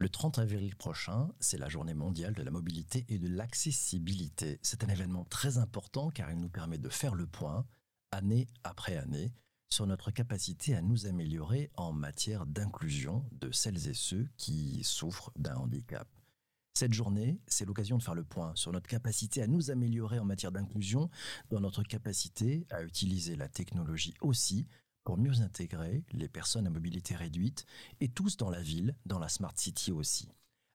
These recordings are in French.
Le 30 avril prochain, c'est la journée mondiale de la mobilité et de l'accessibilité. C'est un événement très important car il nous permet de faire le point, année après année, sur notre capacité à nous améliorer en matière d'inclusion de celles et ceux qui souffrent d'un handicap. Cette journée, c'est l'occasion de faire le point sur notre capacité à nous améliorer en matière d'inclusion, dans notre capacité à utiliser la technologie aussi pour mieux intégrer les personnes à mobilité réduite et tous dans la ville, dans la Smart City aussi.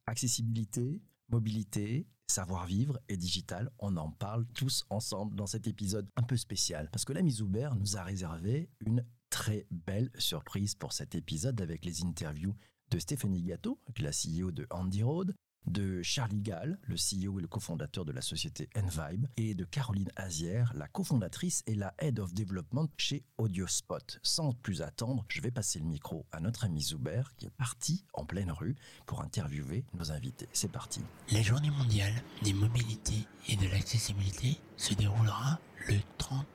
Accessibilité, mobilité, savoir-vivre et digital, on en parle tous ensemble dans cet épisode un peu spécial parce que l'ami Zuber nous a réservé une très belle surprise pour cet épisode avec les interviews de Stéphanie Gatto, la CEO de Andy Road, de Charlie Gall, le CEO et le cofondateur de la société Envibe, et de Caroline Azière, la cofondatrice et la Head of Development chez Audiospot. Sans plus attendre, je vais passer le micro à notre ami Zuber qui est parti en pleine rue pour interviewer nos invités. C'est parti. La journée mondiale des mobilités et de l'accessibilité se déroulera le 30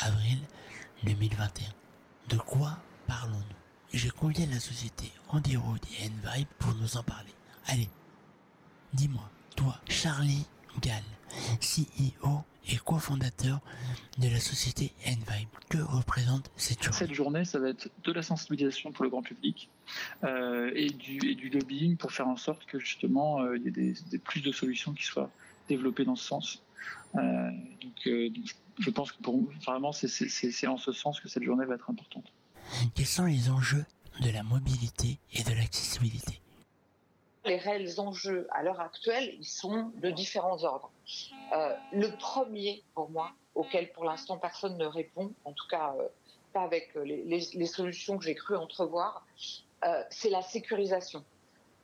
avril 2021. De quoi parlons-nous? J'ai convié la société Andy Road et Envibe pour nous en parler. Allez, Dis-moi, toi, Charlie Gall, CEO et cofondateur de la société Envibe, que représente cette journée? Cette journée, ça va être de la sensibilisation pour le grand public euh, et, du, et, du, lobbying pour faire en sorte que justement euh, il y ait des, des, plus de solutions qui soient développées dans ce sens. Euh, donc, je pense que pour vraiment, c'est en ce sens que cette journée va être importante. Quels sont les enjeux de la mobilité et de l'accessibilité? Les réels enjeux à l'heure actuelle, ils sont de différents ordres. Euh, le premier, pour moi, auquel pour l'instant personne ne répond, en tout cas euh, pas avec les, les, solutions que j'ai cru entrevoir, euh, c'est la sécurisation.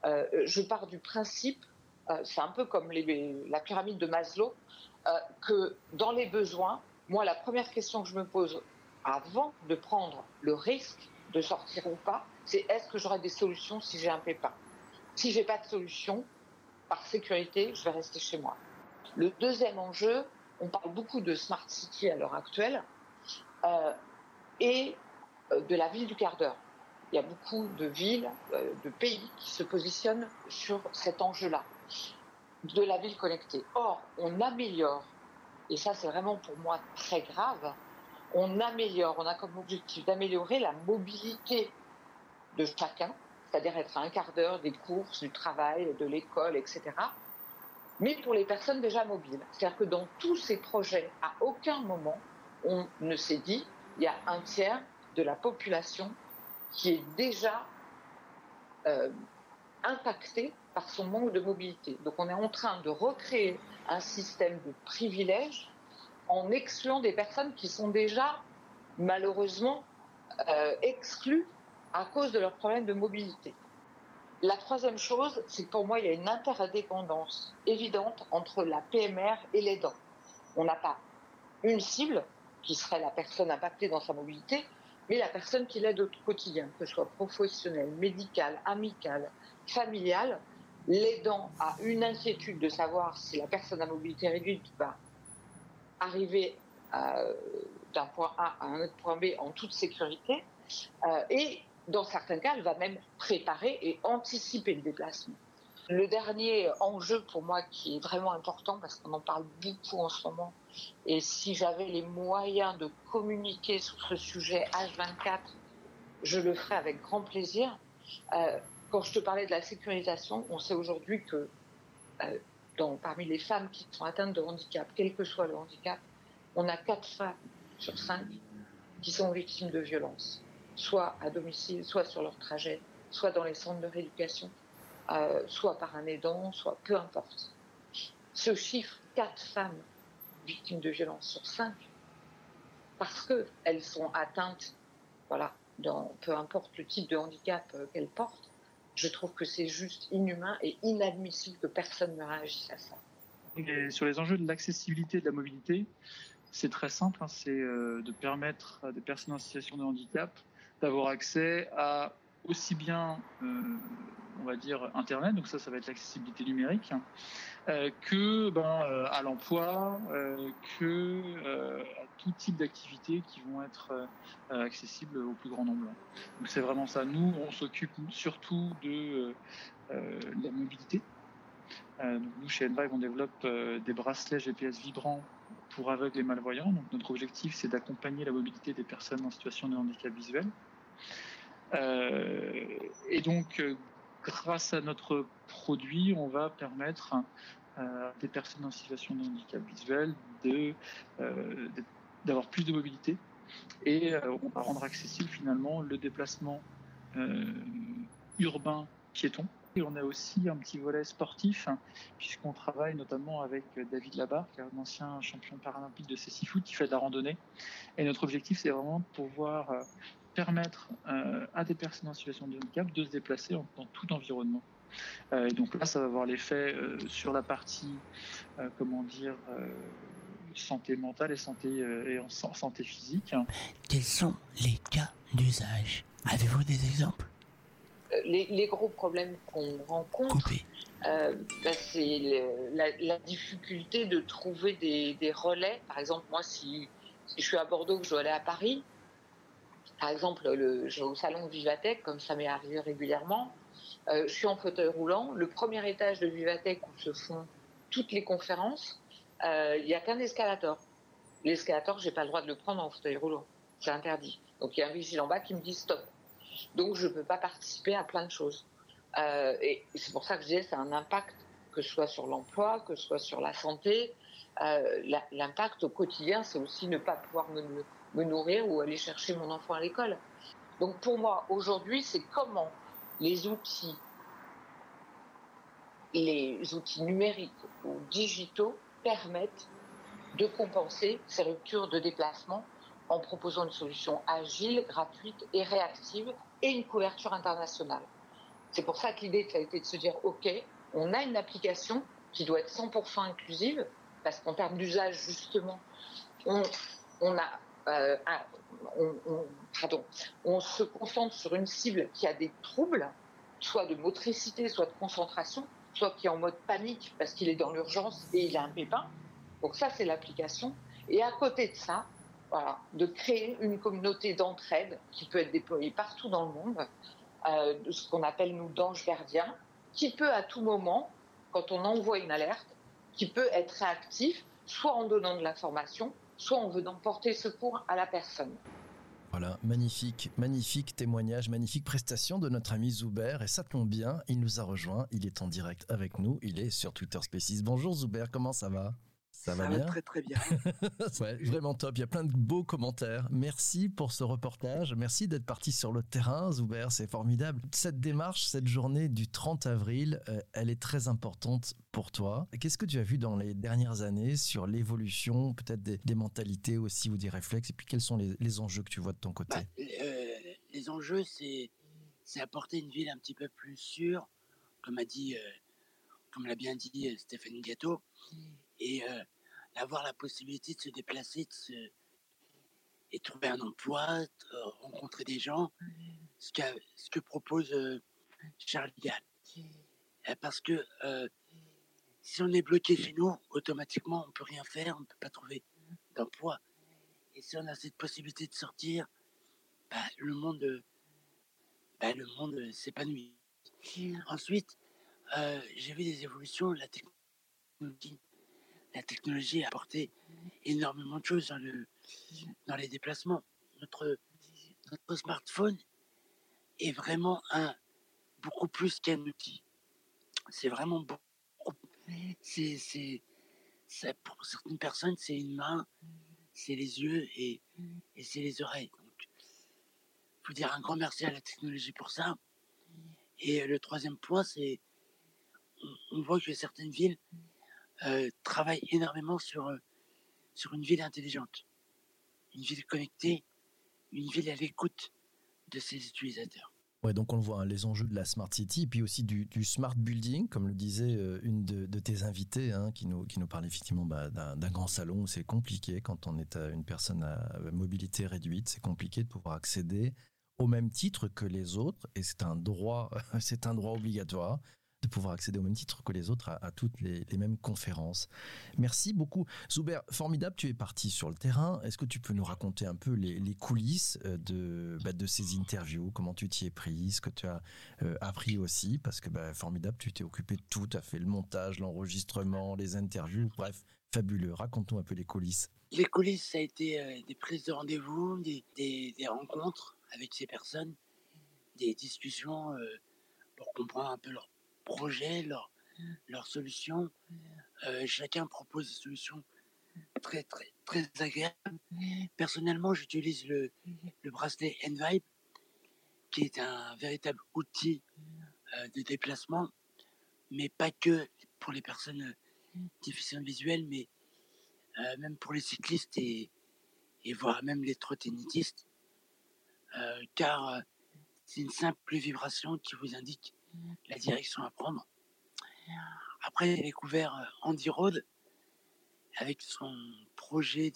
Euh, je pars du principe, euh, c'est un peu comme la pyramide de Maslow, euh, que dans les besoins, moi, la première question que je me pose avant de prendre le risque de sortir ou pas, c'est est-ce que j'aurai des solutions si j'ai un pépin? Si j'ai pas de solution, par sécurité, je vais rester chez moi. Le deuxième enjeu, on parle beaucoup de smart city à l'heure actuelle euh, et euh, de la ville du quart d'heure. Il y a beaucoup de villes, euh, de pays qui se positionnent sur cet enjeu-là, de la ville connectée. Or, on améliore, et ça c'est vraiment pour moi très grave, on améliore, on a comme objectif d'améliorer la mobilité de chacun, c'est-à-dire être à un quart d'heure des courses, du travail, de l'école, etc. Mais pour les personnes déjà mobiles. C'est-à-dire que dans tous ces projets, à aucun moment, on ne s'est dit, il y a un tiers de la population qui est déjà euh, impactée par son manque de mobilité. Donc on est en train de recréer un système de privilèges en excluant des personnes qui sont déjà malheureusement euh, exclues à cause de leurs problèmes de mobilité. La troisième chose, c'est que pour moi, il y a une interdépendance évidente entre la PMR et l'aidant. On n'a pas une cible, qui serait la personne impactée dans sa mobilité, mais la personne qui l'aide au quotidien, que ce soit professionnelle, médicale, amicale, familiale. L'aidant a une inquiétude de savoir si la personne à mobilité réduite va arriver euh, d'un point A à un autre point B en toute sécurité. Euh, et dans certains cas, elle va même préparer et anticiper le déplacement. Le dernier enjeu pour moi qui est vraiment important parce qu'on en parle beaucoup en ce moment et si j'avais les moyens de communiquer sur ce sujet H24, je le ferais avec grand plaisir. Euh, quand je te parlais de la sécurisation, on sait aujourd'hui que euh, parmi les femmes qui sont atteintes de handicap, quel que soit le handicap, on a 4 femmes sur 5 qui sont victimes de violences soit à domicile, soit sur leur trajet, soit dans les centres de rééducation, euh, soit par un aidant, soit peu importe. Ce chiffre, 4 femmes victimes de violences sur 5, parce qu'elles sont atteintes, voilà, dans, peu importe le type de handicap euh, qu'elles portent, je trouve que c'est juste inhumain et inadmissible que personne ne réagisse à ça. Sur les enjeux de l'accessibilité et de la mobilité, c'est très simple, hein, c'est euh, de permettre à des personnes en situation de handicap d'avoir accès à aussi bien euh, on va dire, Internet, donc ça, ça va être l'accessibilité numérique, que ben, à l'emploi, que à tout type d'activités qui vont être accessibles au plus grand nombre. Donc c'est vraiment ça. Nous, on s'occupe surtout de la mobilité. nous, chez Envive, on développe des bracelets GPS vibrants pour aveugles et malvoyants. Donc notre objectif, c'est d'accompagner la mobilité des personnes en situation de handicap visuel. Euh, et donc, euh, grâce à notre produit, on va permettre euh, à des personnes en situation de handicap visuel d'avoir plus de mobilité et on va rendre accessible finalement le déplacement urbain piéton on a aussi un petit volet sportif, hein, puisqu'on travaille notamment avec David Labarre, qui est un ancien champion paralympique de foot qui fait de la randonnée. Et notre objectif, c'est vraiment de pouvoir permettre euh, à des personnes en situation de handicap de se déplacer dans tout environnement. Euh, et donc là, ça va avoir l'effet sur la partie, comment dire, santé mentale et santé, et en santé physique. Quels sont les cas d'usage? Avez-vous des exemples? Les, gros problèmes qu'on rencontre, euh, bah, c'est la, difficulté de trouver des, relais. Par exemple, moi, si, je suis à Bordeaux, que je dois aller à Paris, par exemple, au salon Vivatech, comme ça m'est arrivé régulièrement, euh, je suis en fauteuil roulant. Le premier étage de Vivatech où se font toutes les conférences, euh, il n'y a qu'un escalator. L'escalator, j'ai pas le droit de le prendre en fauteuil roulant. C'est interdit. Donc il y a un vigile en bas qui me dit stop. Donc, je ne peux pas participer à plein de choses. Euh, et c'est pour ça que je disais, c'est un impact, que ce soit sur l'emploi, que ce soit sur la santé. L'impact au quotidien, c'est aussi ne pas pouvoir me, me, nourrir ou aller chercher mon enfant à l'école. Donc, pour moi, aujourd'hui, c'est comment les outils, les outils numériques ou digitaux permettent de compenser ces ruptures de déplacement en proposant une solution agile, gratuite et réactive et une couverture internationale. C'est pour ça que l'idée, ça a été de se dire, OK, on a une application qui doit être 100% inclusive, parce qu'en termes d'usage, justement, on, a, euh, on, se concentre sur une cible qui a des troubles, soit de motricité, soit de concentration, soit qui est en mode panique parce qu'il est dans l'urgence et il a un pépin. Donc ça, c'est l'application. Et à côté de ça, de créer une communauté d'entraide qui peut être déployée partout dans le monde, euh, de ce qu'on appelle nous d'anges gardiens, qui peut à tout moment, quand on envoie une alerte, qui peut être réactif, soit en donnant de l'information, soit en venant porter secours à la personne. Voilà, magnifique, magnifique témoignage, magnifique prestation de notre ami Zuber. Et ça tombe bien, il nous a rejoint, il est en direct avec nous, il est sur Twitter Spaces. Bonjour Zuber, comment ça va? Ça, va, bien très très bien. vraiment top. Il y a plein de beaux commentaires. Merci pour ce reportage. Merci d'être parti sur le terrain, Zuber. C'est formidable. Cette démarche, cette journée du 30 avril, euh, elle est très importante pour toi. Qu'est-ce que tu as vu dans les dernières années sur l'évolution, peut-être des, mentalités aussi ou des réflexes? Et puis quels sont les, enjeux que tu vois de ton côté? Bah, euh, Les enjeux, c'est apporter une ville un petit peu plus sûre, comme a dit, euh, comme l'a bien dit Stéphane Gâteau et euh, avoir la possibilité de se déplacer de et trouver un emploi, rencontrer des gens, ce, ce que propose euh, Charles Gall. Euh, parce que si on est bloqué chez nous, automatiquement, on peut rien faire, on ne peut pas trouver d'emploi. Et si on a cette possibilité de sortir, bah, le monde, bah, le monde s'épanouit. Ensuite, j'ai vu des évolutions, la technologie la technologie a apporté énormément de choses dans, le, dans les déplacements. Notre, smartphone est vraiment un beaucoup plus qu'un outil. C'est vraiment beaucoup. Pour certaines personnes, c'est une main, c'est les yeux et, c'est les oreilles. Donc, faut dire un grand merci à la technologie pour ça. Et le troisième point, c'est on voit que certaines villes euh, travaille énormément sur, euh, sur une ville intelligente, une ville connectée, une ville à l'écoute de ses utilisateurs. Ouais, donc on le voit, hein, les enjeux de la Smart City, puis aussi du, smart building, comme le disait euh, une de, tes invités, hein, qui, nous, qui nous parle effectivement bah, d'un grand salon où c'est compliqué quand on est une personne à mobilité réduite, c'est compliqué de pouvoir accéder au même titre que les autres, et c'est un c'est un droit obligatoire de pouvoir accéder au même titre que les autres à, toutes les, mêmes conférences. Merci beaucoup. Zuber, formidable, tu es parti sur le terrain. Est-ce que tu peux nous raconter un peu les, coulisses euh, de, bah, de ces interviews? Comment tu t'y es pris Ce que tu as euh, appris aussi? Parce que bah, formidable, tu t'es occupé de tout. Tu as fait le montage, l'enregistrement, les interviews. Bref, fabuleux. Raconte-nous un peu les coulisses. Les coulisses, ça a été euh, des prises de rendez-vous, des, des, rencontres avec ces personnes, des discussions pour comprendre un peu leur projets, leurs leur solutions. Euh, chacun propose des solutions très, très, très agréables. Personnellement, j'utilise le, le bracelet Envibe, qui est un véritable outil euh, de déplacement, mais pas que pour les personnes difficiles visuelles, mais euh, même pour les cyclistes et, et voire même les trottinettistes, car c'est une simple vibration qui vous indique la direction à prendre. Après, j'ai découvert euh, Andy Road avec son projet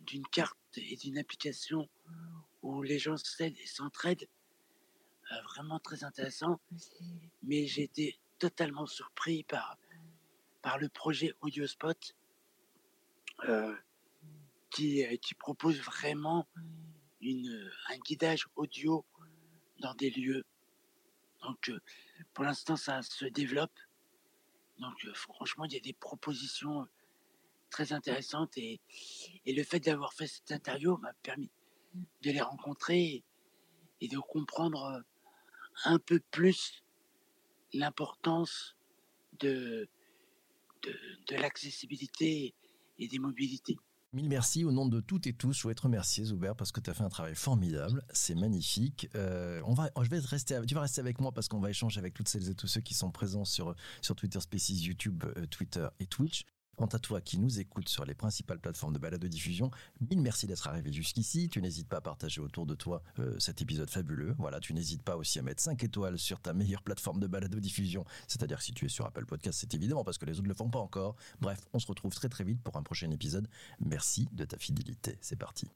d'une carte et d'une application où les gens s'aident et s'entraident. Euh, vraiment très intéressant. Mais j'ai été totalement surpris par, le projet AudioSpot euh, qui, propose vraiment un guidage audio dans des lieux donc, euh, pour l'instant, ça se développe. Donc, euh, franchement, il y a des propositions euh, très intéressantes et, le fait d'avoir fait cette interview m'a permis de les rencontrer et, de comprendre un peu plus l'importance de, de l'accessibilité et des mobilités. Mille merci au nom de toutes et tous. Je voudrais te remercier, Zuber, parce que tu as fait un travail formidable. C'est magnifique. Euh, on va, je vais rester, tu vas rester avec moi parce qu'on va échanger avec toutes celles et tous ceux qui sont présents sur, sur Twitter Spaces, YouTube, euh, Twitter et Twitch. Quant à toi qui nous écoutes sur les principales plateformes de balade de diffusion, mille merci d'être arrivé jusqu'ici. Tu n'hésites pas à partager autour de toi euh, cet épisode fabuleux. Voilà, tu n'hésites pas aussi à mettre 5 étoiles sur ta meilleure plateforme de balade de diffusion. C'est-à-dire si tu es sur Apple Podcast, c'est évidemment parce que les autres ne le font pas encore. Bref, on se retrouve très très vite pour un prochain épisode. Merci de ta fidélité. C'est parti.